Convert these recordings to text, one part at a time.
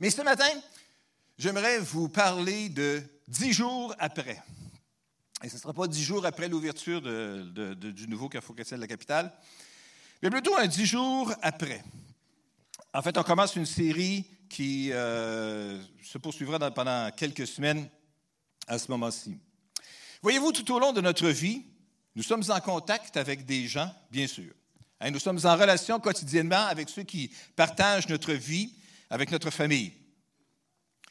Mais ce matin, j'aimerais vous parler de dix jours après. Et ce ne sera pas dix jours après l'ouverture du nouveau Carrefour chrétien de la capitale, mais plutôt un dix jours après. En fait, on commence une série qui euh, se poursuivra pendant quelques semaines à ce moment-ci. Voyez-vous, tout au long de notre vie, nous sommes en contact avec des gens, bien sûr. Hein, nous sommes en relation quotidiennement avec ceux qui partagent notre vie, avec notre famille.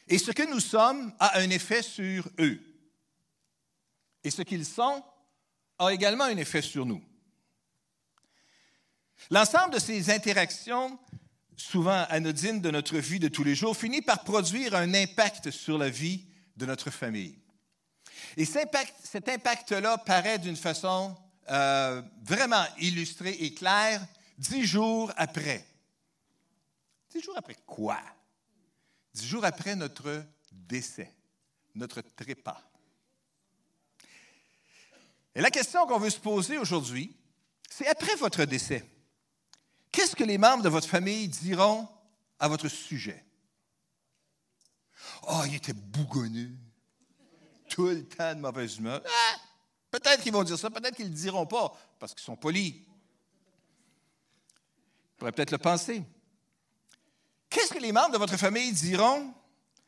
Et ce que nous sommes a un effet sur eux. Et ce qu'ils sont a également un effet sur nous. L'ensemble de ces interactions, souvent anodines de notre vie de tous les jours, finit par produire un impact sur la vie de notre famille. Et cet impact-là paraît d'une façon euh, vraiment illustrée et claire dix jours après. Dix jours après quoi? Dix jours après notre décès, notre trépas. Et la question qu'on veut se poser aujourd'hui, c'est après votre décès, qu'est-ce que les membres de votre famille diront à votre sujet? Oh, il était bougonneux tout le temps de mauvaise humeur. Ah, peut-être qu'ils vont dire ça, peut-être qu'ils ne le diront pas, parce qu'ils sont polis. Ils pourraient peut-être le penser. Qu'est-ce que les membres de votre famille diront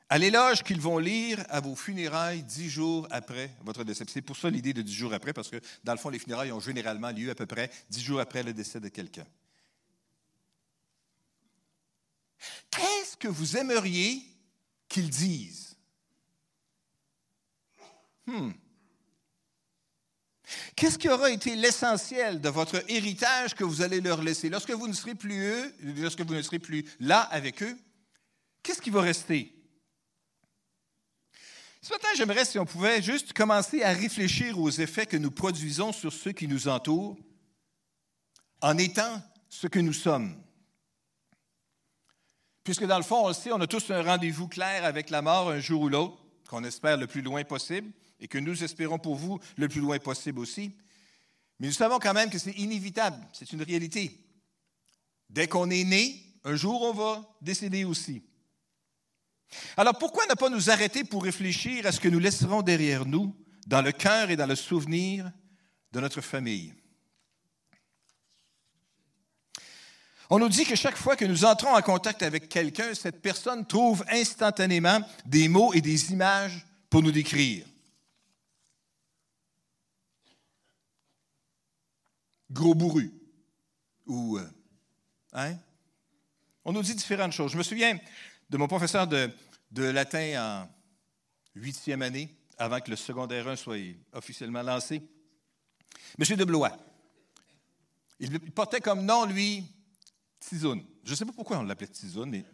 à l'éloge qu'ils vont lire à vos funérailles dix jours après votre décès? C'est pour ça l'idée de dix jours après, parce que dans le fond, les funérailles ont généralement lieu à peu près dix jours après le décès de quelqu'un. Qu'est-ce que vous aimeriez qu'ils disent? Hmm. Qu'est-ce qui aura été l'essentiel de votre héritage que vous allez leur laisser? Lorsque vous ne serez plus eux, lorsque vous ne serez plus là avec eux, qu'est-ce qui va rester? Ce matin, j'aimerais si on pouvait juste commencer à réfléchir aux effets que nous produisons sur ceux qui nous entourent en étant ce que nous sommes. Puisque dans le fond, on le sait, on a tous un rendez-vous clair avec la mort un jour ou l'autre, qu'on espère le plus loin possible et que nous espérons pour vous le plus loin possible aussi. Mais nous savons quand même que c'est inévitable, c'est une réalité. Dès qu'on est né, un jour on va décéder aussi. Alors pourquoi ne pas nous arrêter pour réfléchir à ce que nous laisserons derrière nous dans le cœur et dans le souvenir de notre famille? On nous dit que chaque fois que nous entrons en contact avec quelqu'un, cette personne trouve instantanément des mots et des images pour nous décrire. Gros bourru. Ou, euh, hein? On nous dit différentes choses. Je me souviens de mon professeur de, latin en huitième année, avant que le secondaire 1 soit officiellement lancé, M. de Blois. Il portait comme nom, lui, Tizoun. Je ne sais pas pourquoi on l'appelait Tizoun, mais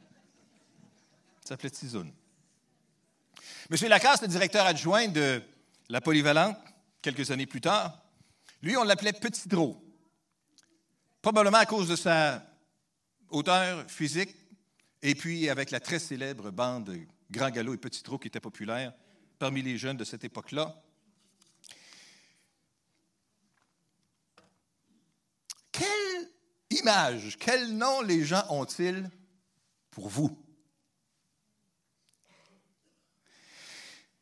il s'appelait Tizoun. M. Lacasse, le directeur adjoint de la polyvalente, quelques années plus tard, lui, on l'appelait Petit Drô. Probablement à cause de sa hauteur physique et puis avec la très célèbre bande Grand Galop et Petit Drô qui était populaire parmi les jeunes de cette époque-là. Quelle image, quel nom les gens ont-ils pour vous?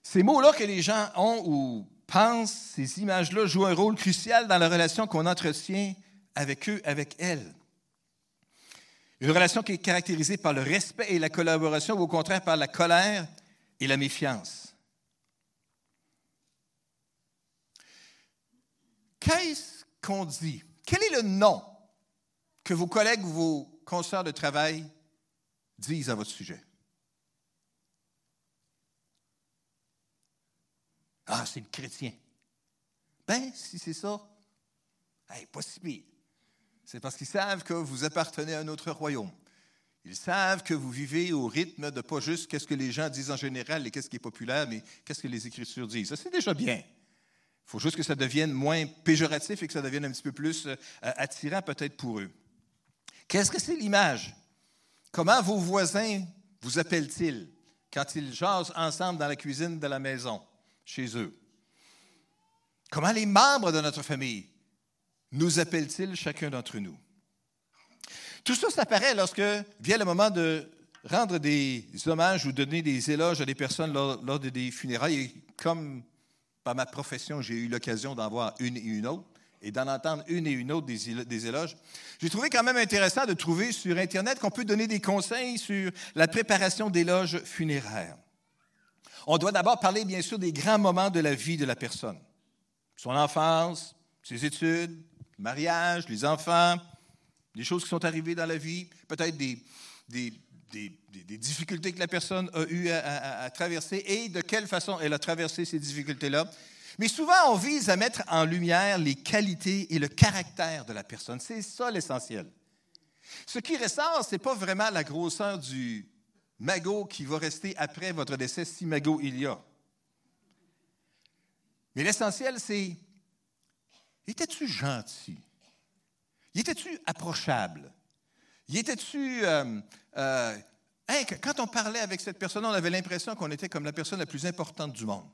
Ces mots-là que les gens ont ou pense, ces images-là jouent un rôle crucial dans la relation qu'on entretient avec eux, avec elles. Une relation qui est caractérisée par le respect et la collaboration, ou au contraire par la colère et la méfiance. Qu'est-ce qu'on dit? Quel est le nom que vos collègues ou vos consoeurs de travail disent à votre sujet? Ah, c'est le chrétien. Ben, si c'est ça, hey, pas si pire. C'est parce qu'ils savent que vous appartenez à un autre royaume. Ils savent que vous vivez au rythme de pas juste qu'est-ce que les gens disent en général et qu'est-ce qui est populaire, mais qu'est-ce que les Écritures disent. Ça, c'est déjà bien. Il faut juste que ça devienne moins péjoratif et que ça devienne un petit peu plus euh, attirant peut-être pour eux. Qu'est-ce que c'est l'image? Comment vos voisins vous appellent-ils quand ils jasent ensemble dans la cuisine de la maison? Chez eux? Comment les membres de notre famille nous appellent-ils chacun d'entre nous? Tout ça, ça apparaît lorsque vient le moment de rendre des hommages ou donner des éloges à des personnes lors, lors de des funérailles. Et comme par ma profession, j'ai eu l'occasion d'en voir une et une autre et d'en entendre une et une autre des, éloges, j'ai trouvé quand même intéressant de trouver sur Internet qu'on peut donner des conseils sur la préparation d'éloges funéraires. On doit d'abord parler, bien sûr, des grands moments de la vie de la personne. Son enfance, ses études, le mariage, les enfants, des choses qui sont arrivées dans la vie, peut-être des, des, difficultés que la personne a eu à traverser et de quelle façon elle a traversé ces difficultés-là. Mais souvent, on vise à mettre en lumière les qualités et le caractère de la personne. C'est ça l'essentiel. Ce qui ressort, ce n'est pas vraiment la grosseur du magot qui va rester après votre décès, si magot il y a. Mais l'essentiel, c'est, étais-tu gentil? Étais-tu approchable? Étais-tu... Euh, euh, hein, quand on parlait avec cette personne, on avait l'impression qu'on était comme la personne la plus importante du monde.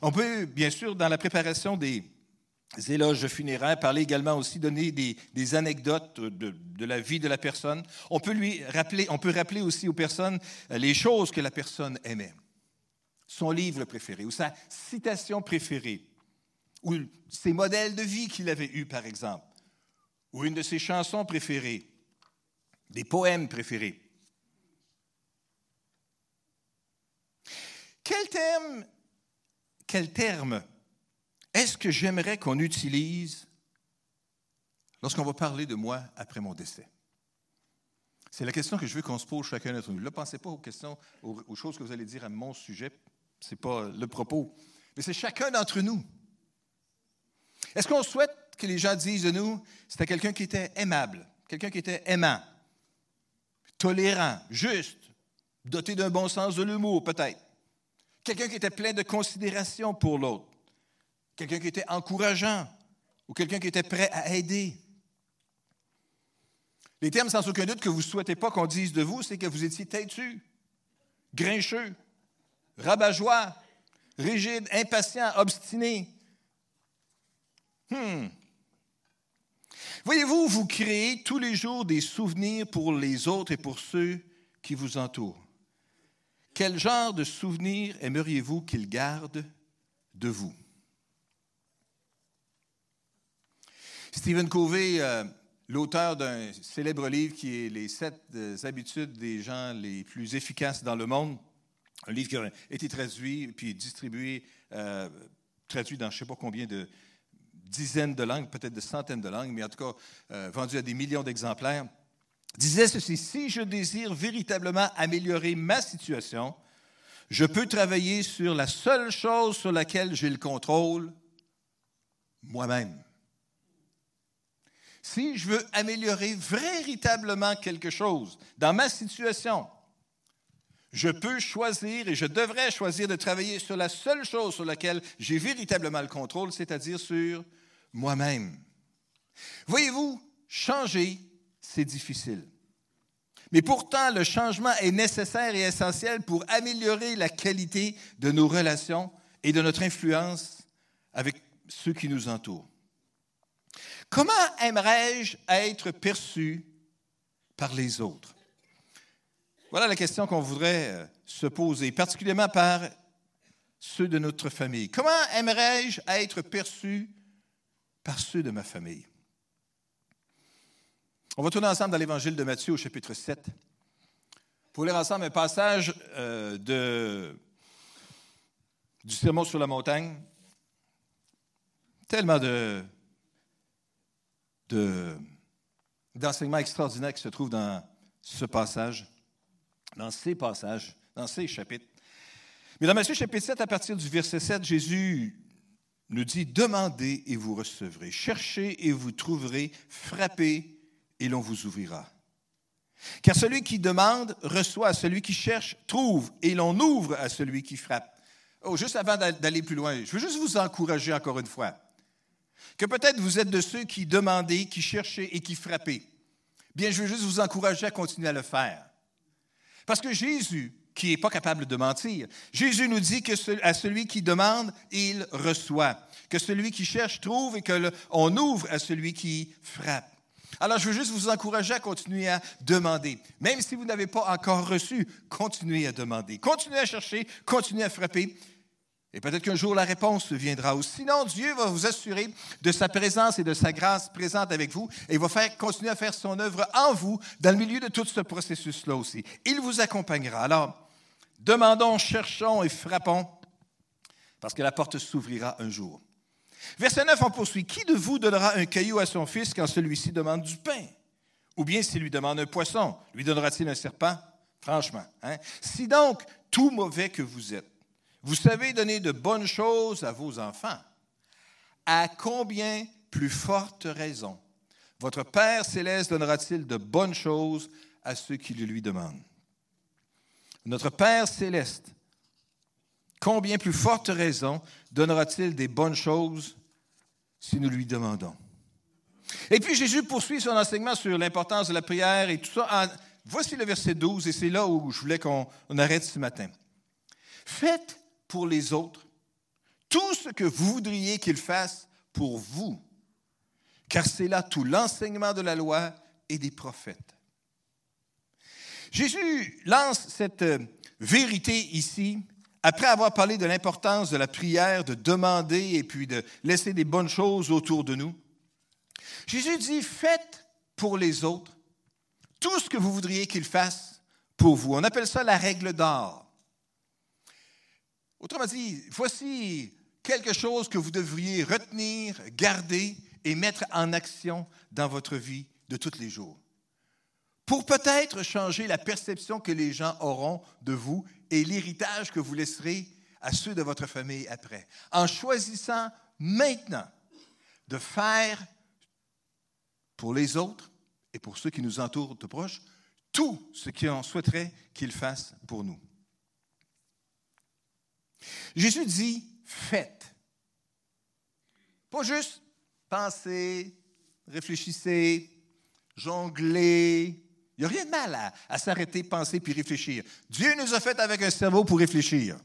On peut, bien sûr, dans la préparation des éloges funéraires, parler également aussi, donner des, anecdotes de, la vie de la personne. On peut, lui rappeler, on peut rappeler aussi aux personnes euh, les choses que la personne aimait. Son livre préféré ou sa citation préférée, ou ses modèles de vie qu'il avait eus, par exemple, ou une de ses chansons préférées, des poèmes préférés. Quel thème quel terme est-ce que j'aimerais qu'on utilise lorsqu'on va parler de moi après mon décès? C'est la question que je veux qu'on se pose chacun d'entre nous. Ne pensez pas aux questions, aux, choses que vous allez dire à mon sujet. Ce n'est pas le propos. Mais c'est chacun d'entre nous. Est-ce qu'on souhaite que les gens disent de nous, c'était quelqu'un qui était aimable, quelqu'un qui était aimant, tolérant, juste, doté d'un bon sens de l'humour, peut-être? Quelqu'un qui était plein de considération pour l'autre. Quelqu'un qui était encourageant ou quelqu'un qui était prêt à aider. Les termes sans aucun doute que vous ne souhaitez pas qu'on dise de vous, c'est que vous étiez têtu, grincheux, rabat-joie, rigide, impatient, obstiné. Hmm. Voyez-vous, vous créez tous les jours des souvenirs pour les autres et pour ceux qui vous entourent. Quel genre de souvenirs aimeriez-vous qu'ils gardent de vous? Stephen Covey, euh, l'auteur d'un célèbre livre qui est Les sept euh, habitudes des gens les plus efficaces dans le monde, un livre qui a été traduit puis distribué, euh, traduit dans je ne sais pas combien de dizaines de langues, peut-être de centaines de langues, mais en tout cas vendu à des millions d'exemplaires disait ceci, si je désire véritablement améliorer ma situation, je peux travailler sur la seule chose sur laquelle j'ai le contrôle, moi-même. Si je veux améliorer véritablement quelque chose dans ma situation, je peux choisir et je devrais choisir de travailler sur la seule chose sur laquelle j'ai véritablement le contrôle, c'est-à-dire sur moi-même. Voyez-vous, changer c'est difficile. Mais pourtant, le changement est nécessaire et essentiel pour améliorer la qualité de nos relations et de notre influence avec ceux qui nous entourent. Comment aimerais-je être perçu par les autres? Voilà la question qu'on voudrait euh, se poser, particulièrement par ceux de notre famille. Comment aimerais-je être perçu par ceux de ma famille? On va tourner ensemble dans l'Évangile de Matthieu au chapitre 7 pour lire ensemble un passage euh, du Sermon sur la montagne. Tellement de, d'enseignements extraordinaires qui se trouvent dans ce passage, dans ces passages, dans ces chapitres. Mais dans Matthieu chapitre 7, à partir du verset 7, Jésus nous dit, Demandez et vous recevrez, cherchez et vous trouverez, frappez et l'on vous ouvrira. Car celui qui demande reçoit, celui qui cherche trouve, et l'on ouvre à celui qui frappe. Oh, juste avant d'aller plus loin, je veux juste vous encourager encore une fois. Que peut-être vous êtes de ceux qui demandez, qui cherchaient et qui frappaient. Bien, je veux juste vous encourager à continuer à le faire. Parce que Jésus, qui n'est pas capable de mentir, Jésus nous dit que à celui qui demande, il reçoit. Que celui qui cherche trouve et que ouvre à celui qui frappe. Alors, je veux juste vous encourager à continuer à demander. Même si vous n'avez pas encore reçu, continuez à demander. Continuez à chercher, continuez à frapper. Et peut-être qu'un jour la réponse viendra. Ou sinon, Dieu va vous assurer de sa présence et de sa grâce présente avec vous et va faire, continuer à faire son œuvre en vous dans le milieu de tout ce processus-là aussi. Il vous accompagnera. Alors, demandons, cherchons et frappons parce que la porte s'ouvrira un jour. Verset 9, on poursuit. Qui de vous donnera un caillou à son fils quand celui-ci demande du pain? Ou bien s'il lui demande un poisson, lui donnera-t-il un serpent? Franchement. Hein? Si donc, tout mauvais que vous êtes, vous savez donner de bonnes choses à vos enfants, à combien plus forte raison votre Père céleste donnera-t-il de bonnes choses à ceux qui le lui demandent? Notre Père céleste, combien plus forte raison donnera-t-il des bonnes choses si nous lui demandons? Et puis Jésus poursuit son enseignement sur l'importance de la prière et tout ça. voici le verset 12 et c'est là où je voulais qu'on arrête ce matin. Faites pour les autres tout ce que vous voudriez qu'ils fassent pour vous, car c'est là tout l'enseignement de la loi et des prophètes. Jésus lance cette euh, vérité ici après avoir parlé de l'importance de la prière, de demander et puis de laisser des bonnes choses autour de nous. Jésus dit, faites pour les autres tout ce que vous voudriez qu'ils fassent pour vous. On appelle ça la règle d'or. Autrement dit, voici quelque chose que vous devriez retenir, garder et mettre en action dans votre vie de tous les jours. Pour peut-être changer la perception que les gens auront de vous et l'héritage que vous laisserez à ceux de votre famille après. En choisissant maintenant de faire pour les autres et pour ceux qui nous entourent de proches tout ce qu'on souhaiterait qu'ils fassent pour nous. Jésus dit faites. Pas juste pensez, réfléchissez, jonglez. Il n'y a rien de mal à, s'arrêter, penser puis réfléchir. Dieu nous a fait avec un cerveau pour réfléchir.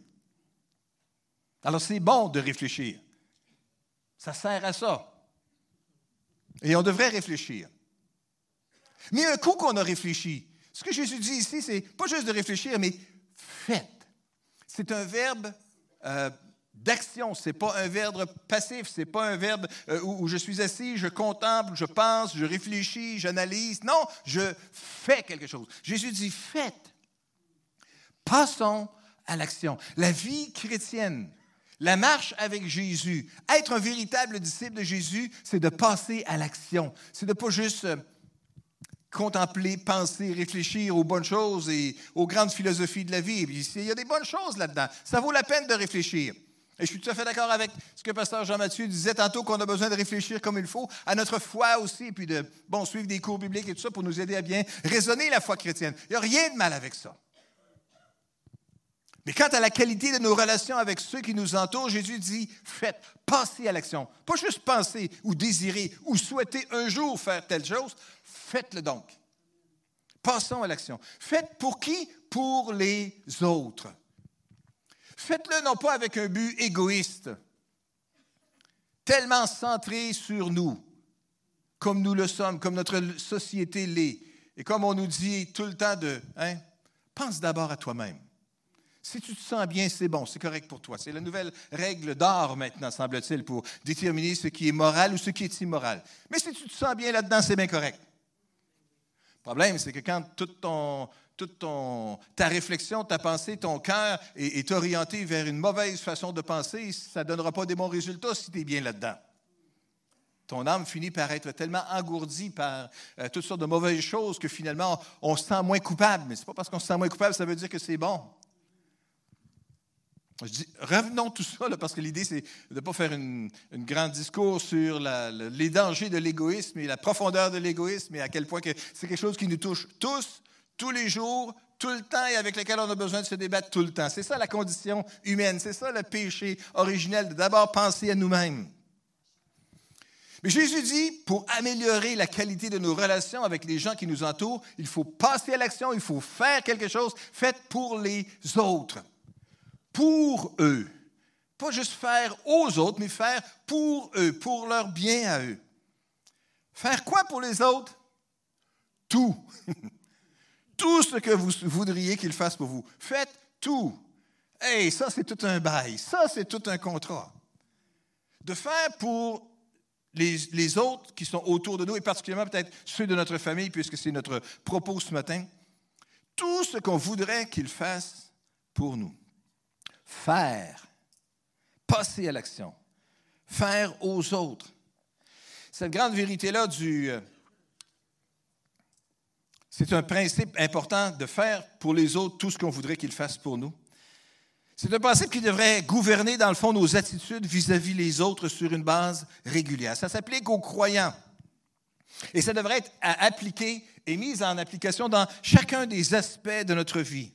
Alors c'est bon de réfléchir. Ça sert à ça. Et on devrait réfléchir. Mais un coup qu'on a réfléchi, ce que Jésus dit ici, c'est pas juste de réfléchir, mais faites. C'est un verbe euh, d'action. Ce n'est pas un verbe passif, ce n'est pas un verbe euh, où, je suis assis, je contemple, je pense, je réfléchis, j'analyse. Non, je fais quelque chose. Jésus dit faites. Passons à l'action. La vie chrétienne, la marche avec Jésus, être un véritable disciple de Jésus, c'est de passer à l'action. C'est de pas juste euh, contempler, penser, réfléchir aux bonnes choses et aux grandes philosophies de la vie. il y a des bonnes choses là-dedans. Ça vaut la peine de réfléchir. Et je suis tout à fait d'accord avec ce que Pasteur Jean-Mathieu disait tantôt, qu'on a besoin de réfléchir comme il faut à notre foi aussi, puis de bon, suivre des cours bibliques et tout ça pour nous aider à bien raisonner la foi chrétienne. Il n'y a rien de mal avec ça. Mais quant à la qualité de nos relations avec ceux qui nous entourent, Jésus dit, faites, passez à l'action. Pas juste penser ou désirer ou souhaiter un jour faire telle chose, Faites-le donc. Passons à l'action. Faites pour qui? Pour les autres. Faites-le non pas avec un but égoïste, tellement centré sur nous, comme nous le sommes, comme notre société l'est, et comme on nous dit tout le temps de, hein, pense d'abord à toi-même. Si tu te sens bien, c'est bon, c'est correct pour toi. C'est la nouvelle règle d'or maintenant, semble-t-il, pour déterminer ce qui est moral ou ce qui est immoral. Mais si tu te sens bien là-dedans, c'est bien correct. Le problème, c'est que quand toute, ton, ta réflexion, ta pensée, ton cœur est, orienté vers une mauvaise façon de penser, ça ne donnera pas des bons résultats si tu es bien là-dedans. Ton âme finit par être tellement engourdie par euh, toutes sortes de mauvaises choses que finalement, on se sent moins coupable. Mais ce n'est pas parce qu'on se sent moins coupable, ça veut dire que c'est bon. Je dis, revenons tout ça, parce que l'idée, c'est de ne pas faire un grand discours sur les dangers de l'égoïsme et la profondeur de l'égoïsme et à quel point c'est quelque chose qui nous touche tous, tous les jours, tout le temps et avec lequel on a besoin de se débattre tout le temps. C'est ça la condition humaine, c'est ça le péché originel, de d'abord penser à nous-mêmes. Mais Jésus dit, pour améliorer la qualité de nos relations avec les gens qui nous entourent, il faut passer à l'action, il faut faire quelque chose, fait pour les autres pour eux. Pas juste faire aux autres, mais faire pour eux, pour leur bien à eux. Faire quoi pour les autres? Tout. tout ce que vous voudriez qu'ils fassent pour vous. Faites tout. Hey, ça, c'est tout un bail. Ça, c'est tout un contrat. De faire pour les, les, autres qui sont autour de nous, et particulièrement peut-être ceux de notre famille, puisque c'est notre propos ce matin, tout ce qu'on voudrait qu'ils fassent pour nous. Faire. Passer à l'action. Faire aux autres. Cette grande vérité-là. Euh, c'est un principe important de faire pour les autres tout ce qu'on voudrait qu'ils fassent pour nous. C'est un principe qui devrait gouverner, dans le fond, nos attitudes vis-à-vis les autres sur une base régulière. Ça s'applique aux croyants. Et ça devrait être appliqué et mis en application dans chacun des aspects de notre vie.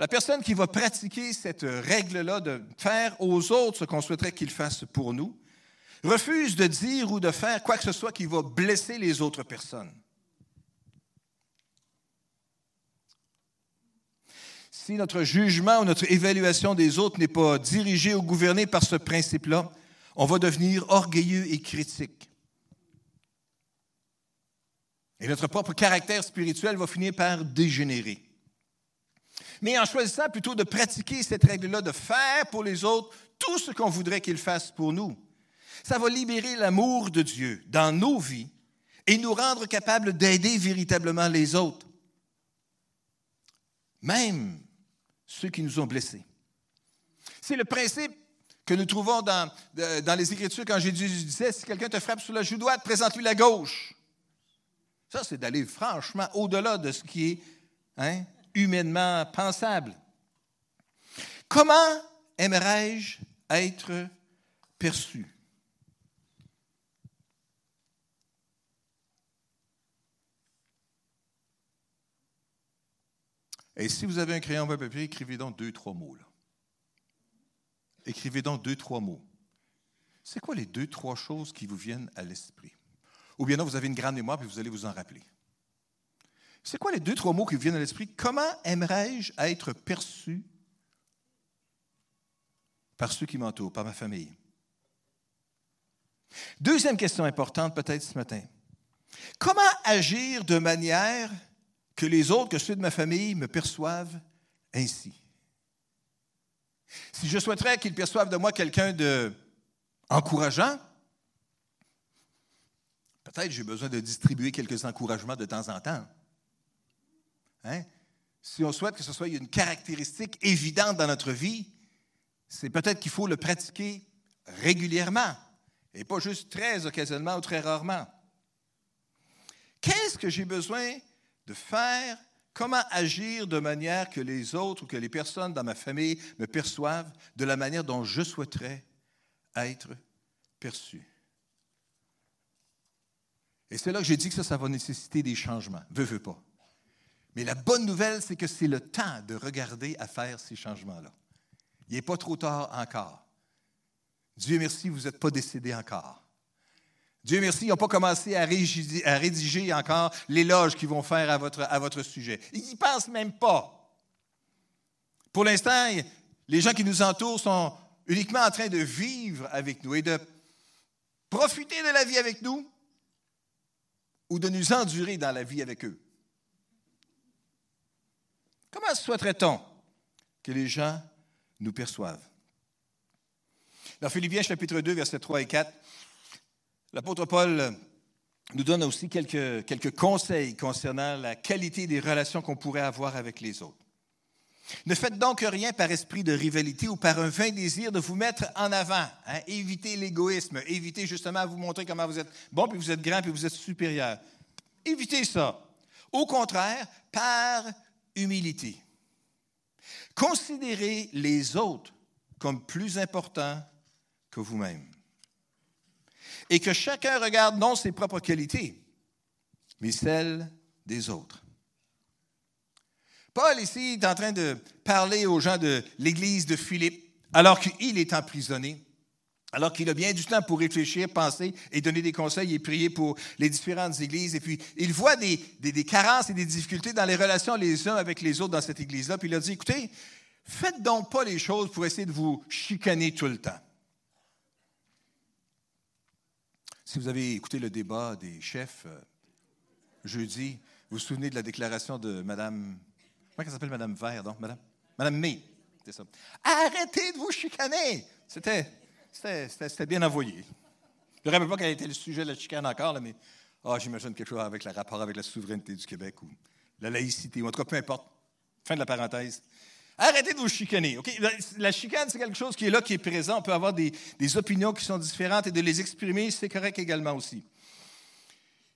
La personne qui va pratiquer cette règle-là de faire aux autres ce qu'on souhaiterait qu'ils fassent pour nous, refuse de dire ou de faire quoi que ce soit qui va blesser les autres personnes. si notre jugement ou notre évaluation des autres n'est pas dirigé ou gouverné par ce principe-là, on va devenir orgueilleux et critique. Et notre propre caractère spirituel va finir par dégénérer. Mais en choisissant plutôt de pratiquer cette règle-là, de faire pour les autres tout ce qu'on voudrait qu'ils fassent pour nous, ça va libérer l'amour de Dieu dans nos vies et nous rendre capables d'aider véritablement les autres. Même ceux qui nous ont blessés. C'est le principe que nous trouvons dans, dans les Écritures quand Jésus disait, si quelqu'un te frappe sur la joue droite, présente-lui la gauche. Ça, c'est d'aller franchement au-delà de ce qui est hein, humainement pensable. Comment aimerais-je être perçu? Et si vous avez un crayon papier, écrivez donc deux, trois mots. Écrivez donc deux, trois mots. C'est quoi les deux, trois choses qui vous viennent à l'esprit? Ou bien non, vous avez une grande mémoire et vous allez vous en rappeler. C'est quoi les deux, trois mots qui viennent à l'esprit? Comment aimerais-je être perçu par ceux qui m'entourent, par ma famille? Deuxième question importante peut-être ce matin. Comment agir de manière que les autres, que ceux de ma famille me perçoivent ainsi? Si je souhaiterais qu'ils perçoivent de moi quelqu'un de encourageant, peut-être j'ai besoin de distribuer quelques encouragements de temps en temps. Hein? Si on souhaite que ce soit une caractéristique évidente dans notre vie, c'est peut-être qu'il faut le pratiquer régulièrement et pas juste très occasionnellement ou très rarement. Qu'est-ce que j'ai besoin de faire, comment agir de manière que les autres ou que les personnes dans ma famille me perçoivent de la manière dont je souhaiterais être perçu? Et c'est là que j'ai dit que ça, ça va nécessiter des changements. Veux, veux pas. Mais la bonne nouvelle, c'est que c'est le temps de regarder à faire ces changements-là. Il n'est pas trop tard encore. Dieu merci, vous n'êtes pas décédé encore. Dieu merci, ils n'ont pas commencé à rédiger, encore l'éloge qu'ils vont faire à votre, à votre sujet. Ils n'y pensent même pas. Pour l'instant, les gens qui nous entourent sont uniquement en train de vivre avec nous et de profiter de la vie avec nous ou de nous endurer dans la vie avec eux. Comment souhaiterait-on que les gens nous perçoivent? Dans Philippiens chapitre 2, versets 3 et 4, L'apôtre Paul nous donne aussi quelques, conseils concernant la qualité des relations qu'on pourrait avoir avec les autres. Ne faites donc rien par esprit de rivalité ou par un vain désir de vous mettre en avant. Hein. Évitez l'égoïsme. Évitez justement à vous montrer comment vous êtes bon, puis vous êtes grand, puis vous êtes supérieur. Évitez ça. Au contraire, par humilité. Considérez les autres comme plus importants que vous-même et que chacun regarde non ses propres qualités, mais celles des autres. Paul ici est en train de parler aux gens de l'église de Philippe alors qu'il est emprisonné, alors qu'il a bien du temps pour réfléchir, penser et donner des conseils et prier pour les différentes églises. Et puis, il voit des, des carences et des difficultés dans les relations les uns avec les autres dans cette église-là. Puis il a dit, écoutez, faites donc pas les choses pour essayer de vous chicaner tout le temps. Si vous avez écouté le débat des chefs euh, jeudi, vous vous souvenez de la déclaration de Mme. Comment elle s'appelle Mme Vert, donc? Madame, Madame May. C'est ça. Arrêtez de vous chicaner! C'était, c'était, bien envoyé. Je ne rappelle pas quel était le sujet de la chicane encore, mais oh, j'imagine quelque chose avec le rapport avec la souveraineté du Québec ou la laïcité, ou en tout cas, peu importe. Fin de la parenthèse. Arrêtez de vous chicaner. La chicane, c'est quelque chose qui est là, qui est présent. On peut avoir des, des opinions qui sont différentes et de les exprimer, c'est correct également aussi.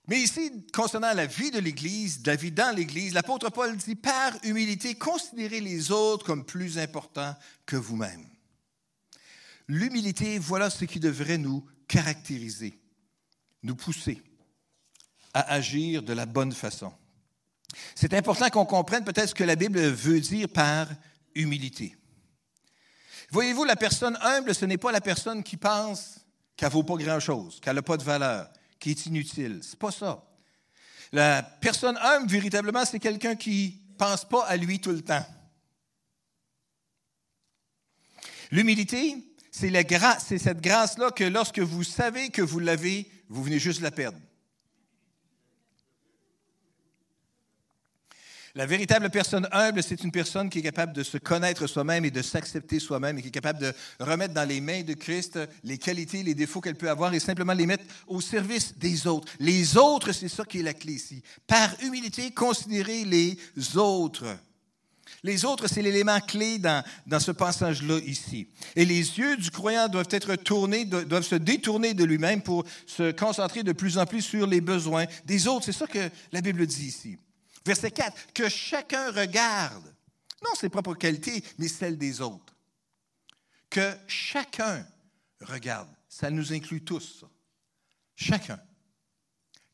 Mais ici, concernant la vie de l'Église, la vie dans l'Église, l'apôtre Paul dit, par humilité, considérez les autres comme plus importants que vous-même. L'humilité, voilà ce qui devrait nous caractériser, nous pousser à agir de la bonne façon. C'est important qu'on comprenne peut-être ce que la Bible veut dire par humilité. Voyez-vous, la personne humble, ce n'est pas la personne qui pense qu'elle ne vaut pas grand-chose, qu'elle n'a pas de valeur, qui est inutile. Ce n'est pas ça. La personne humble, véritablement, c'est quelqu'un qui ne pense pas à lui tout le temps. L'humilité, c'est, c'est cette grâce-là que lorsque vous savez que vous l'avez, vous venez juste la perdre. La véritable personne humble, c'est une personne qui est capable de se connaître soi-même et de s'accepter soi-même et qui est capable de remettre dans les mains de Christ les qualités, les défauts qu'elle peut avoir et simplement les mettre au service des autres. Les autres, c'est ça qui est la clé ici. Par humilité, considérer les autres. Les autres, c'est l'élément clé dans, ce passage-là ici. Et les yeux du croyant doivent être tournés, doivent se détourner de lui-même pour se concentrer de plus en plus sur les besoins des autres. C'est ça que la Bible dit ici. Verset 4, que chacun regarde, non ses propres qualités, mais celles des autres. Que chacun regarde. Ça nous inclut tous, Chacun.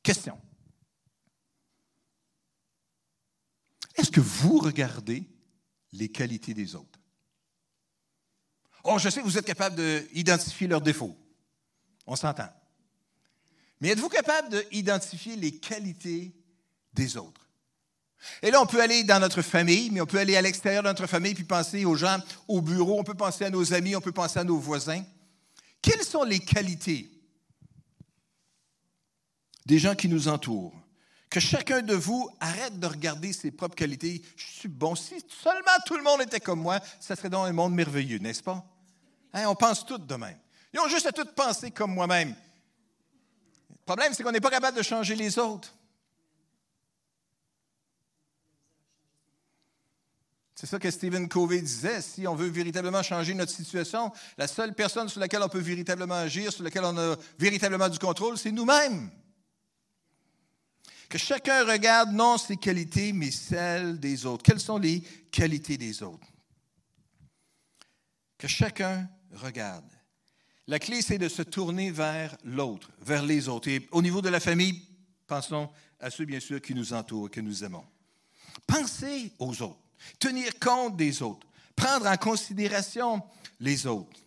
Question. Est-ce que vous regardez les qualités des autres? Oh, je sais que vous êtes capable d'identifier leurs défauts. On s'entend. Mais êtes-vous capable d'identifier les qualités des autres? Et là, on peut aller dans notre famille, mais on peut aller à l'extérieur de notre famille puis penser aux gens au bureau, on peut penser à nos amis, on peut penser à nos voisins. Quelles sont les qualités des gens qui nous entourent? Que chacun de vous arrête de regarder ses propres qualités. Je suis bon. Si seulement tout le monde était comme moi, ça serait dans un monde merveilleux, n'est-ce pas? Hein, on pense tous de même. Ils ont juste à tout penser comme moi-même. Le problème, c'est qu'on n'est pas capable de changer les autres. C'est ça que Stephen Covey disait. Si on veut véritablement changer notre situation, la seule personne sur laquelle on peut véritablement agir, sur laquelle on a véritablement du contrôle, c'est nous-mêmes. Que chacun regarde non ses qualités, mais celles des autres. Quelles sont les qualités des autres? Que chacun regarde. La clé, c'est de se tourner vers l'autre, vers les autres. Et au niveau de la famille, pensons à ceux, bien sûr, qui nous entourent, que nous aimons. Pensez aux autres tenir compte des autres, prendre en considération les autres.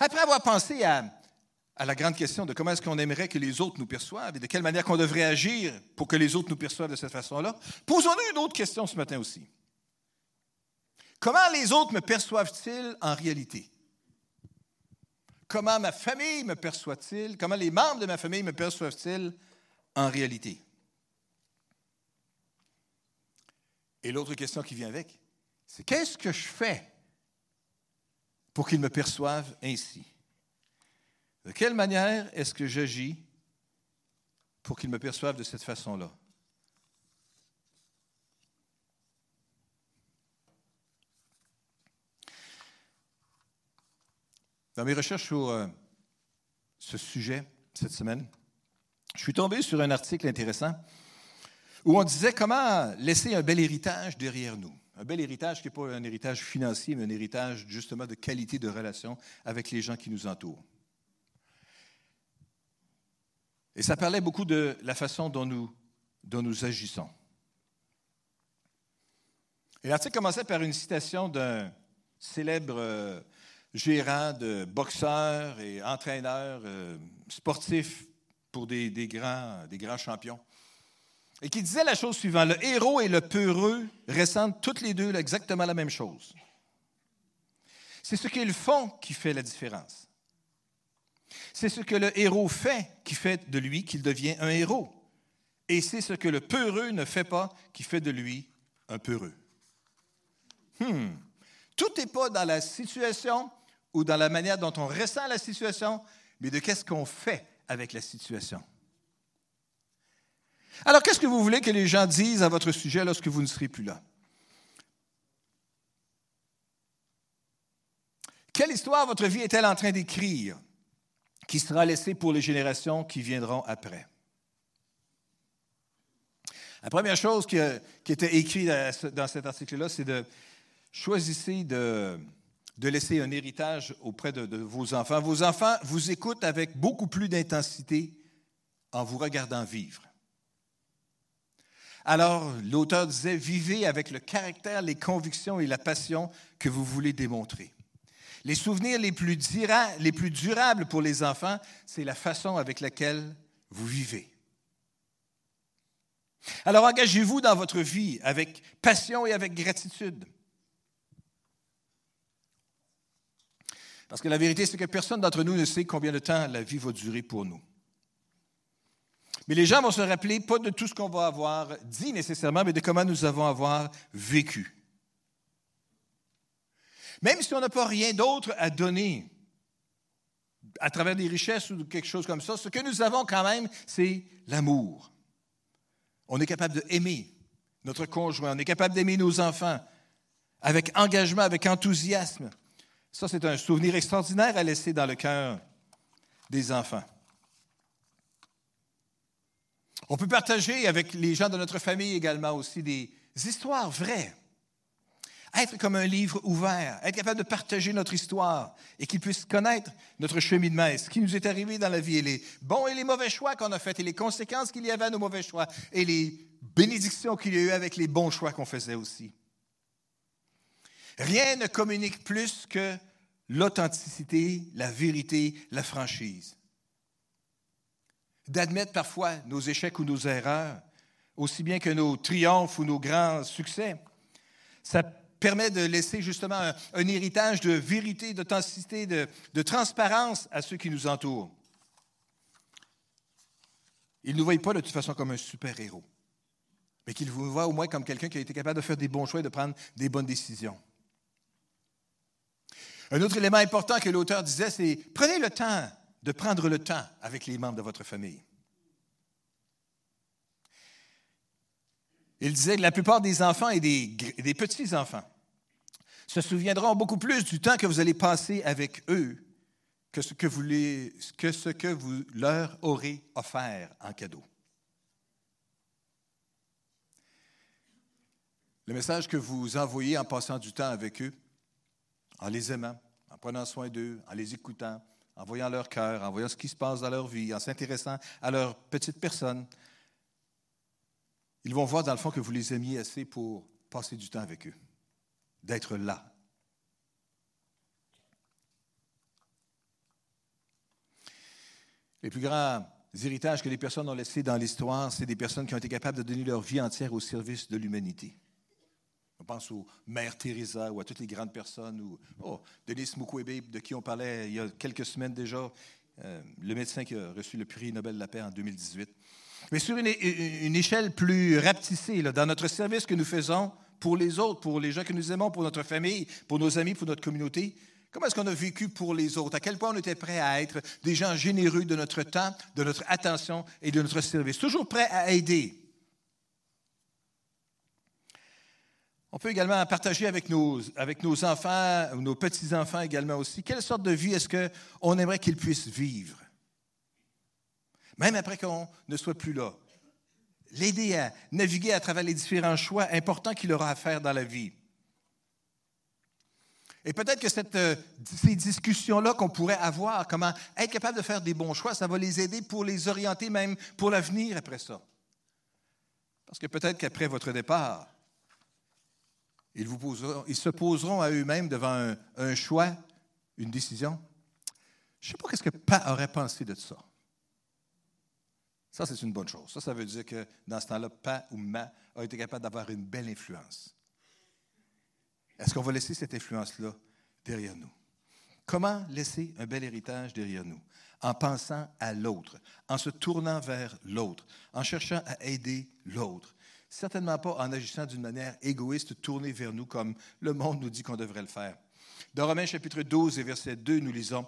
Après avoir pensé à, la grande question de comment est-ce qu'on aimerait que les autres nous perçoivent et de quelle manière qu'on devrait agir pour que les autres nous perçoivent de cette façon-là, posons-nous une autre question ce matin aussi. Comment les autres me perçoivent-ils en réalité? Comment ma famille me perçoit-il? Comment les membres de ma famille me perçoivent-ils en réalité? Et l'autre question qui vient avec, c'est qu'est-ce que je fais pour qu'ils me perçoivent ainsi? De quelle manière est-ce que j'agis pour qu'ils me perçoivent de cette façon-là? Dans mes recherches sur euh, ce sujet cette semaine, je suis tombé sur un article intéressant où on disait comment laisser un bel héritage derrière nous. Un bel héritage qui n'est pas un héritage financier, mais un héritage justement de qualité de relation avec les gens qui nous entourent. Et ça parlait beaucoup de la façon dont nous, dont nous agissons. Et l'article commençait par une citation d'un célèbre euh, gérant de boxeurs et entraîneur euh, sportif pour des, grands, des grands champions et qui disait la chose suivante, le héros et le peureux ressentent toutes les deux exactement la même chose. C'est ce qu'ils font qui fait la différence. C'est ce que le héros fait qui fait de lui qu'il devient un héros. Et c'est ce que le peureux ne fait pas qui fait de lui un peureux. Hmm. Tout n'est pas dans la situation ou dans la manière dont on ressent la situation, mais de qu'est-ce qu'on fait avec la situation? Alors, qu'est-ce que vous voulez que les gens disent à votre sujet lorsque vous ne serez plus là? Quelle histoire votre vie est-elle en train d'écrire? Qui sera laissée pour les générations qui viendront après? La première chose qui, était écrite dans cet article-là, c'est de choisir de, laisser un héritage auprès de vos enfants. Vos enfants vous écoutent avec beaucoup plus d'intensité en vous regardant vivre. Alors, l'auteur disait, vivez avec le caractère, les convictions et la passion que vous voulez démontrer. Les souvenirs les plus, les plus durables pour les enfants, c'est la façon avec laquelle vous vivez. Alors engagez-vous dans votre vie avec passion et avec gratitude. Parce que la vérité, c'est que personne d'entre nous ne sait combien de temps la vie va durer pour nous. Mais les gens vont se rappeler pas de tout ce qu'on va avoir dit nécessairement, mais de comment nous avons vécu. Même si on n'a pas rien d'autre à donner à travers des richesses ou quelque chose comme ça, ce que nous avons quand même, c'est l'amour. On est capable d'aimer notre conjoint, on est capable d'aimer nos enfants avec engagement, avec enthousiasme. Ça, c'est un souvenir extraordinaire à laisser dans le cœur des enfants. On peut partager avec les gens de notre famille également aussi des histoires vraies. Être comme un livre ouvert, être capable de partager notre histoire et qu'ils puissent connaître notre cheminement, ce qui nous est arrivé dans la vie, et les bons et les mauvais choix qu'on a faits, et les conséquences qu'il y avait à nos mauvais choix, et les bénédictions qu'il y a eu avec les bons choix qu'on faisait aussi. Rien ne communique plus que l'authenticité, la vérité, la franchise. D'admettre parfois nos échecs ou nos erreurs, aussi bien que nos triomphes ou nos grands succès. Ça permet de laisser justement un, héritage de vérité, d'authenticité, de, transparence à ceux qui nous entourent. Ils ne nous voient pas de toute façon comme un super-héros, mais qu'ils vous voient au moins comme quelqu'un qui a été capable de faire des bons choix et de prendre des bonnes décisions. Un autre élément important que l'auteur disait, c'est prenez le temps de prendre le temps avec les membres de votre famille. Il disait que la plupart des enfants et des, petits-enfants se souviendront beaucoup plus du temps que vous allez passer avec eux que ce que vous, que ce que vous leur aurez offert en cadeau. Le message que vous envoyez en passant du temps avec eux, en les aimant, en prenant soin d'eux, en les écoutant, en voyant leur cœur, en voyant ce qui se passe dans leur vie, en s'intéressant à leur petite personne, ils vont voir dans le fond que vous les aimiez assez pour passer du temps avec eux, d'être là. Les plus grands héritages que les personnes ont laissés dans l'histoire, c'est des personnes qui ont été capables de donner leur vie entière au service de l'humanité. On pense aux Mères Teresa ou à toutes les grandes personnes, ou oh, Denis Mukwege, de qui on parlait il y a quelques semaines déjà, euh, le médecin qui a reçu le prix Nobel de la paix en 2018. Mais sur une, échelle plus rapetissée, dans notre service que nous faisons pour les autres, pour les gens que nous aimons, pour notre famille, pour nos amis, pour notre communauté, comment est-ce qu'on a vécu pour les autres? À quel point on était prêt à être des gens généreux de notre temps, de notre attention et de notre service, toujours prêt à aider. On peut également partager avec nos, enfants, ou nos petits-enfants également aussi, quelle sorte de vie est-ce qu'on aimerait qu'ils puissent vivre? Même après qu'on ne soit plus là. L'aider à naviguer à travers les différents choix importants qu'il aura à faire dans la vie. Et peut-être que cette, euh, ces discussions-là qu'on pourrait avoir, comment être capable de faire des bons choix, ça va les aider pour les orienter même pour l'avenir après ça. Parce que peut-être qu'après votre départ, ils, vous ils se poseront à eux-mêmes devant un, choix, une décision. Je ne sais pas ce que Pa aurait pensé de ça. Ça, c'est une bonne chose. Ça, ça veut dire que dans ce temps-là, Pa ou Ma a été capable d'avoir une belle influence. Est-ce qu'on va laisser cette influence-là derrière nous? Comment laisser un bel héritage derrière nous? en pensant à l'autre, en se tournant vers l'autre, en cherchant à aider l'autre. Certainement pas en agissant d'une manière égoïste, tournée vers nous comme le monde nous dit qu'on devrait le faire. Dans Romains chapitre 12 et verset 2, nous lisons,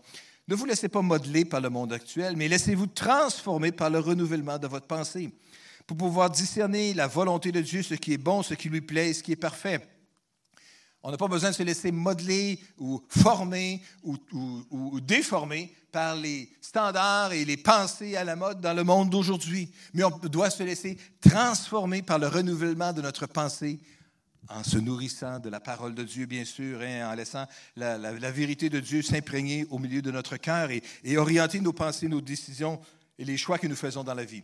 Ne vous laissez pas modeler par le monde actuel, mais laissez-vous transformer par le renouvellement de votre pensée, pour pouvoir discerner la volonté de Dieu, ce qui est bon, ce qui lui plaît, ce qui est parfait. On n'a pas besoin de se laisser modeler ou former ou, déformer par les standards et les pensées à la mode dans le monde d'aujourd'hui, mais on doit se laisser transformer par le renouvellement de notre pensée en se nourrissant de la parole de Dieu, bien sûr, et hein, en laissant la, vérité de Dieu s'imprégner au milieu de notre cœur et, orienter nos pensées, nos décisions et les choix que nous faisons dans la vie.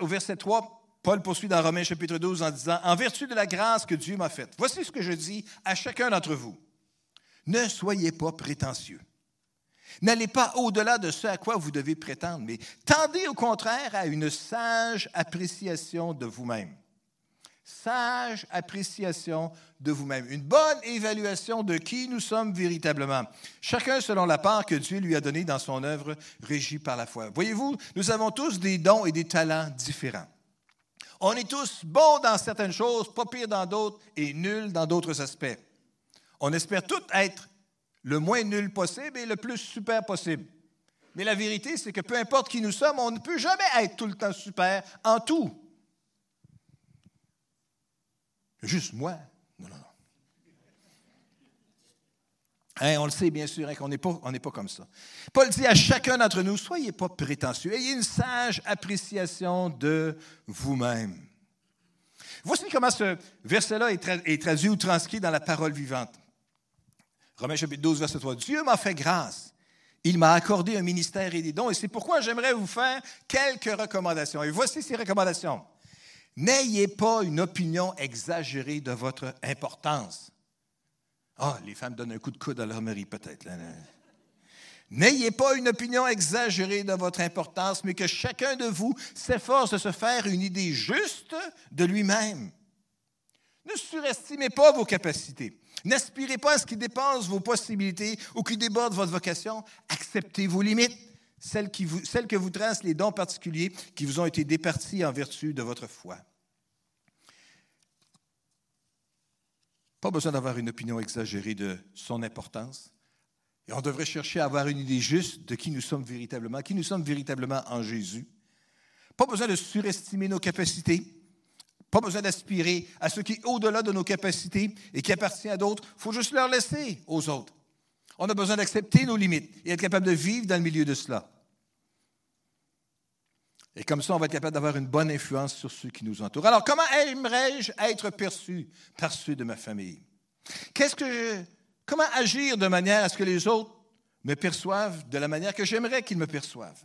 au verset 3, Paul poursuit dans Romains chapitre 12 en disant, En vertu de la grâce que Dieu m'a faite, voici ce que je dis à chacun d'entre vous. Ne soyez pas prétentieux. N'allez pas au-delà de ce à quoi vous devez prétendre, mais tendez au contraire à une sage appréciation de vous-même. Sage appréciation de vous-même. Une bonne évaluation de qui nous sommes véritablement. Chacun selon la part que Dieu lui a donnée dans son œuvre régie par la foi. Voyez-vous, nous avons tous des dons et des talents différents. On est tous bons dans certaines choses, pas pires dans d'autres et nuls dans d'autres aspects. On espère tous être le moins nul possible et le plus super possible. Mais la vérité, c'est que peu importe qui nous sommes, on ne peut jamais être tout le temps super en tout. Juste moi? Non, non, non. Hein, on le sait bien sûr hein, qu'on n'est pas, pas comme ça. Paul dit à chacun d'entre nous, soyez pas prétentieux, ayez une sage appréciation de vous-même. Voici comment ce verset-là est, traduit ou transcrit dans la parole vivante. Romains chapitre 12, verset 3. Dieu m'a fait grâce. Il m'a accordé un ministère et des dons, et c'est pourquoi j'aimerais vous faire quelques recommandations. Et voici ces recommandations. N'ayez pas une opinion exagérée de votre importance. Ah, les femmes donnent un coup de coude à leur mari, peut-être. N'ayez pas une opinion exagérée de votre importance, mais que chacun de vous s'efforce de se faire une idée juste de lui-même. Ne surestimez pas vos capacités. N'aspirez pas à ce qui dépasse vos possibilités ou qui déborde votre vocation. Acceptez vos limites, celles que vous tracent les dons particuliers qui vous ont été départis en vertu de votre foi. Pas besoin d'avoir une opinion exagérée de son importance. Et on devrait chercher à avoir une idée juste de qui nous sommes véritablement, qui nous sommes véritablement en Jésus. Pas besoin de surestimer nos capacités. Pas besoin d'aspirer à ce qui est au-delà de nos capacités et qui appartient à d'autres. Il faut juste leur laisser aux autres. On a besoin d'accepter nos limites et être capable de vivre dans le milieu de cela. Et comme ça, on va être capable d'avoir une bonne influence sur ceux qui nous entourent. Alors, comment aimerais-je être perçu par ceux de ma famille? Qu'est-ce que comment agir de manière à ce que les autres me perçoivent de la manière que j'aimerais qu'ils me perçoivent?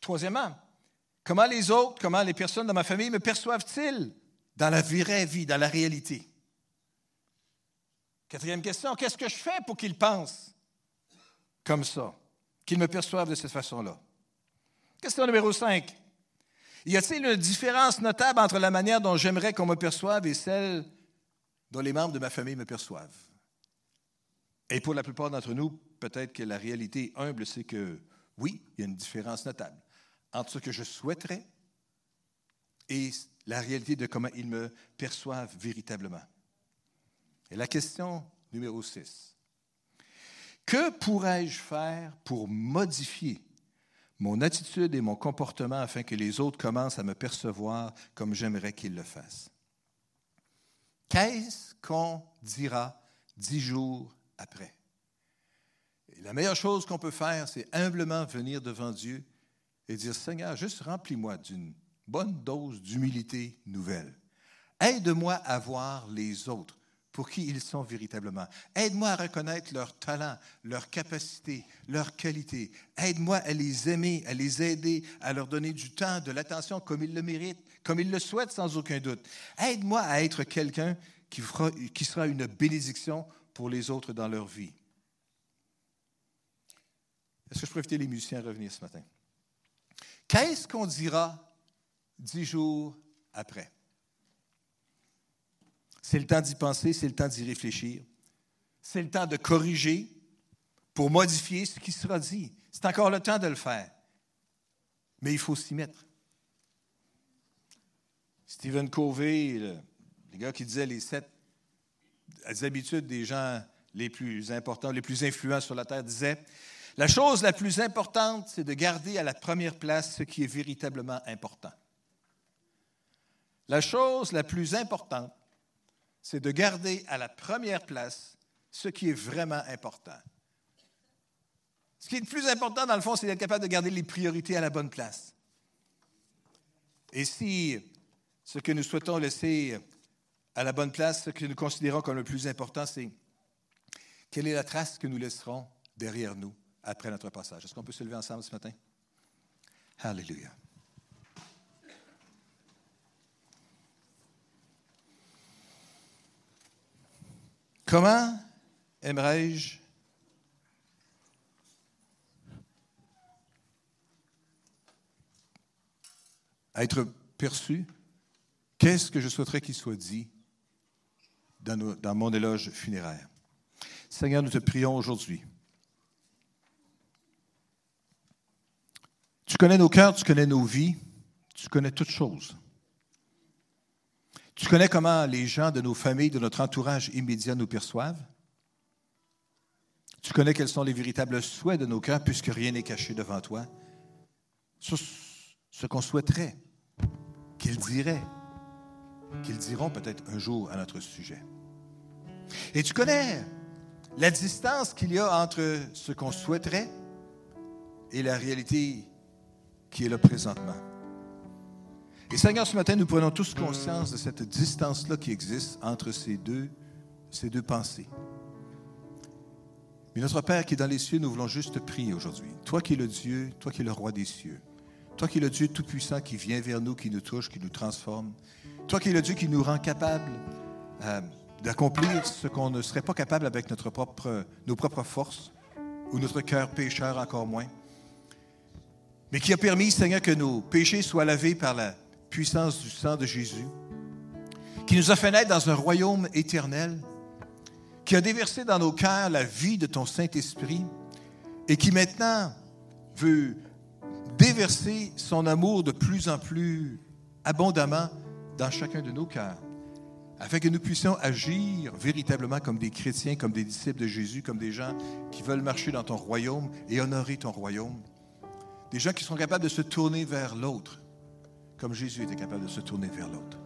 Troisièmement, comment les autres, comment les personnes de ma famille me perçoivent-ils dans la vraie vie, dans la réalité? Quatrième question, qu'est-ce que je fais pour qu'ils pensent comme ça, qu'ils me perçoivent de cette façon-là? Question numéro 5. Y a-t-il une différence notable entre la manière dont j'aimerais qu'on me perçoive et celle dont les membres de ma famille me perçoivent? Et pour la plupart d'entre nous, peut-être que la réalité humble, c'est que oui, il y a une différence notable entre ce que je souhaiterais et la réalité de comment ils me perçoivent véritablement. Et la question numéro 6. Que pourrais-je faire pour modifier mon attitude et mon comportement afin que les autres commencent à me percevoir comme j'aimerais qu'ils le fassent. Qu'est-ce qu'on dira dix jours après? la meilleure chose qu'on peut faire, c'est humblement venir devant Dieu et dire, Seigneur, juste remplis-moi d'une bonne dose d'humilité nouvelle. Aide-moi à voir les autres pour qui ils sont véritablement. Aide-moi à reconnaître leurs talents, leurs capacités, leurs qualités. Aide-moi à les aimer, à les aider, à leur donner du temps, de l'attention comme ils le méritent, comme ils le souhaitent sans aucun doute. Aide-moi à être quelqu'un qui, sera une bénédiction pour les autres dans leur vie. Est-ce que je peux inviter les musiciens à revenir ce matin? Qu'est-ce qu'on dira dix jours après? C'est le temps d'y penser, c'est le temps d'y réfléchir. C'est le temps de corriger pour modifier ce qui sera dit. C'est encore le temps de le faire. Mais il faut s'y mettre. Stephen Covey, le, gars qui disait les sept habitudes des gens les plus importants, les plus influents sur la terre, disait La chose la plus importante, c'est de garder à la première place ce qui est véritablement important. La chose la plus importante, c'est de garder à la première place ce qui est vraiment important. Ce qui est le plus important, dans le fond, c'est d'être capable de garder les priorités à la bonne place. Et si ce que nous souhaitons laisser à la bonne place, ce que nous considérons comme le plus important, c'est quelle est la trace que nous laisserons derrière nous après notre passage. Est-ce qu'on peut se lever ensemble ce matin? Alléluia. Comment aimerais-je être perçu? Qu'est-ce que je souhaiterais qu'il soit dit dans, mon éloge funéraire? Seigneur, nous te prions aujourd'hui. Tu connais nos cœurs, tu connais nos vies, tu connais toutes choses. Tu connais comment les gens de nos familles, de notre entourage immédiat nous perçoivent? Tu connais quels sont les véritables souhaits de nos cœurs, puisque rien n'est caché devant toi? Ce qu'on souhaiterait qu'ils diraient, qu'ils diront peut-être un jour à notre sujet. Et tu connais la distance qu'il y a entre ce qu'on souhaiterait et la réalité qui est là présentement. Et Seigneur, ce matin, nous prenons tous conscience de cette distance-là qui existe entre ces deux, ces deux pensées. Mais notre Père qui est dans les cieux, nous voulons juste prier aujourd'hui. Toi qui es le Dieu, toi qui es le roi des cieux, toi qui es le Dieu tout-puissant qui vient vers nous, qui nous touche, qui nous transforme, toi qui es le Dieu qui nous rend capable euh, d'accomplir ce qu'on ne serait pas capable avec notre propre, nos propres forces ou notre cœur pécheur encore moins, mais qui a permis, Seigneur, que nos péchés soient lavés par la puissance du sang de Jésus, qui nous a fait naître dans un royaume éternel, qui a déversé dans nos cœurs la vie de ton Saint-Esprit et qui maintenant veut déverser son amour de plus en plus abondamment dans chacun de nos cœurs, afin que nous puissions agir véritablement comme des chrétiens, comme des disciples de Jésus, comme des gens qui veulent marcher dans ton royaume et honorer ton royaume, des gens qui sont capables de se tourner vers l'autre, comme Jésus était capable de se tourner vers l'autre,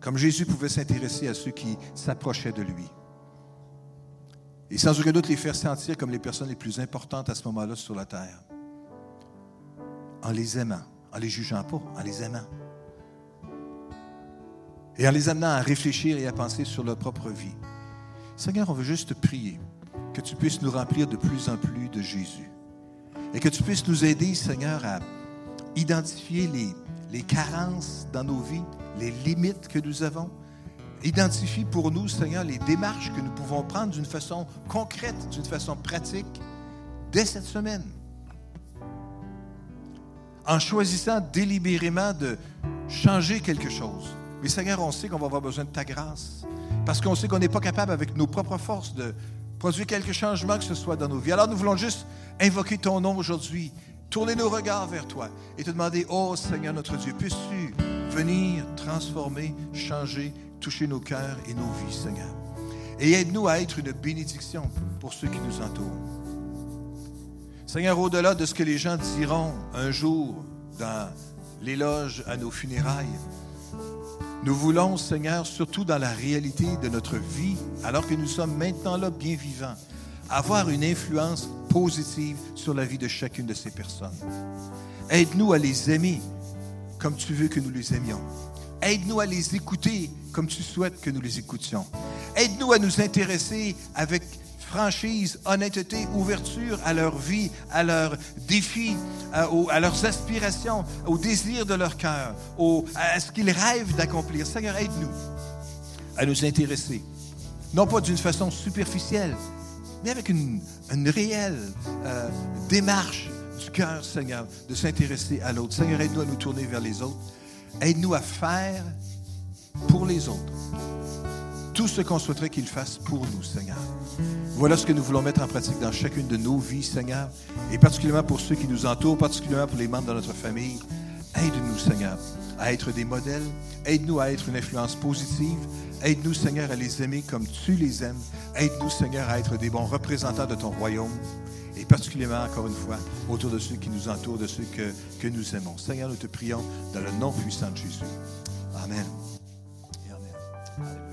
comme Jésus pouvait s'intéresser à ceux qui s'approchaient de lui. Et sans aucun doute les faire sentir comme les personnes les plus importantes à ce moment-là sur la terre, en les aimant, en les jugeant pas, en les aimant. Et en les amenant à réfléchir et à penser sur leur propre vie. Seigneur, on veut juste prier que tu puisses nous remplir de plus en plus de Jésus. Et que tu puisses nous aider, Seigneur, à identifier les, les carences dans nos vies, les limites que nous avons. Identifie pour nous, Seigneur, les démarches que nous pouvons prendre d'une façon concrète, d'une façon pratique, dès cette semaine. En choisissant délibérément de changer quelque chose. Mais Seigneur, on sait qu'on va avoir besoin de ta grâce. Parce qu'on sait qu'on n'est pas capable avec nos propres forces de produire quelque changement que ce soit dans nos vies. Alors nous voulons juste invoquer ton nom aujourd'hui tourner nos regards vers toi et te demander, oh Seigneur notre Dieu, puisses-tu venir transformer, changer, toucher nos cœurs et nos vies, Seigneur? Et aide-nous à être une bénédiction pour ceux qui nous entourent. Seigneur, au-delà de ce que les gens diront un jour dans l'éloge à nos funérailles, nous voulons, Seigneur, surtout dans la réalité de notre vie, alors que nous sommes maintenant là bien vivants, avoir une influence positive sur la vie de chacune de ces personnes. Aide-nous à les aimer comme tu veux que nous les aimions. Aide-nous à les écouter comme tu souhaites que nous les écoutions. Aide-nous à nous intéresser avec franchise, honnêteté, ouverture à leur vie, à leurs défis, à, à leurs aspirations, aux désirs de leur cœur, à ce qu'ils rêvent d'accomplir. Seigneur, aide-nous à nous intéresser, non pas d'une façon superficielle, mais avec une, réelle euh, démarche du cœur, Seigneur, de s'intéresser à l'autre. Seigneur, aide-nous à nous tourner vers les autres. Aide-nous à faire pour les autres tout ce qu'on souhaiterait qu'il fasse pour nous, Seigneur. Voilà ce que nous voulons mettre en pratique dans chacune de nos vies, Seigneur, et particulièrement pour ceux qui nous entourent, particulièrement pour les membres de notre famille. Aide-nous, Seigneur, à être des modèles. Aide-nous à être une influence positive. Aide-nous, Seigneur, à les aimer comme tu les aimes. Aide-nous, Seigneur, à être des bons représentants de ton royaume. Et particulièrement, encore une fois, autour de ceux qui nous entourent, de ceux que, nous aimons. Seigneur, nous te prions dans le nom puissant de Jésus. Amen. Amen.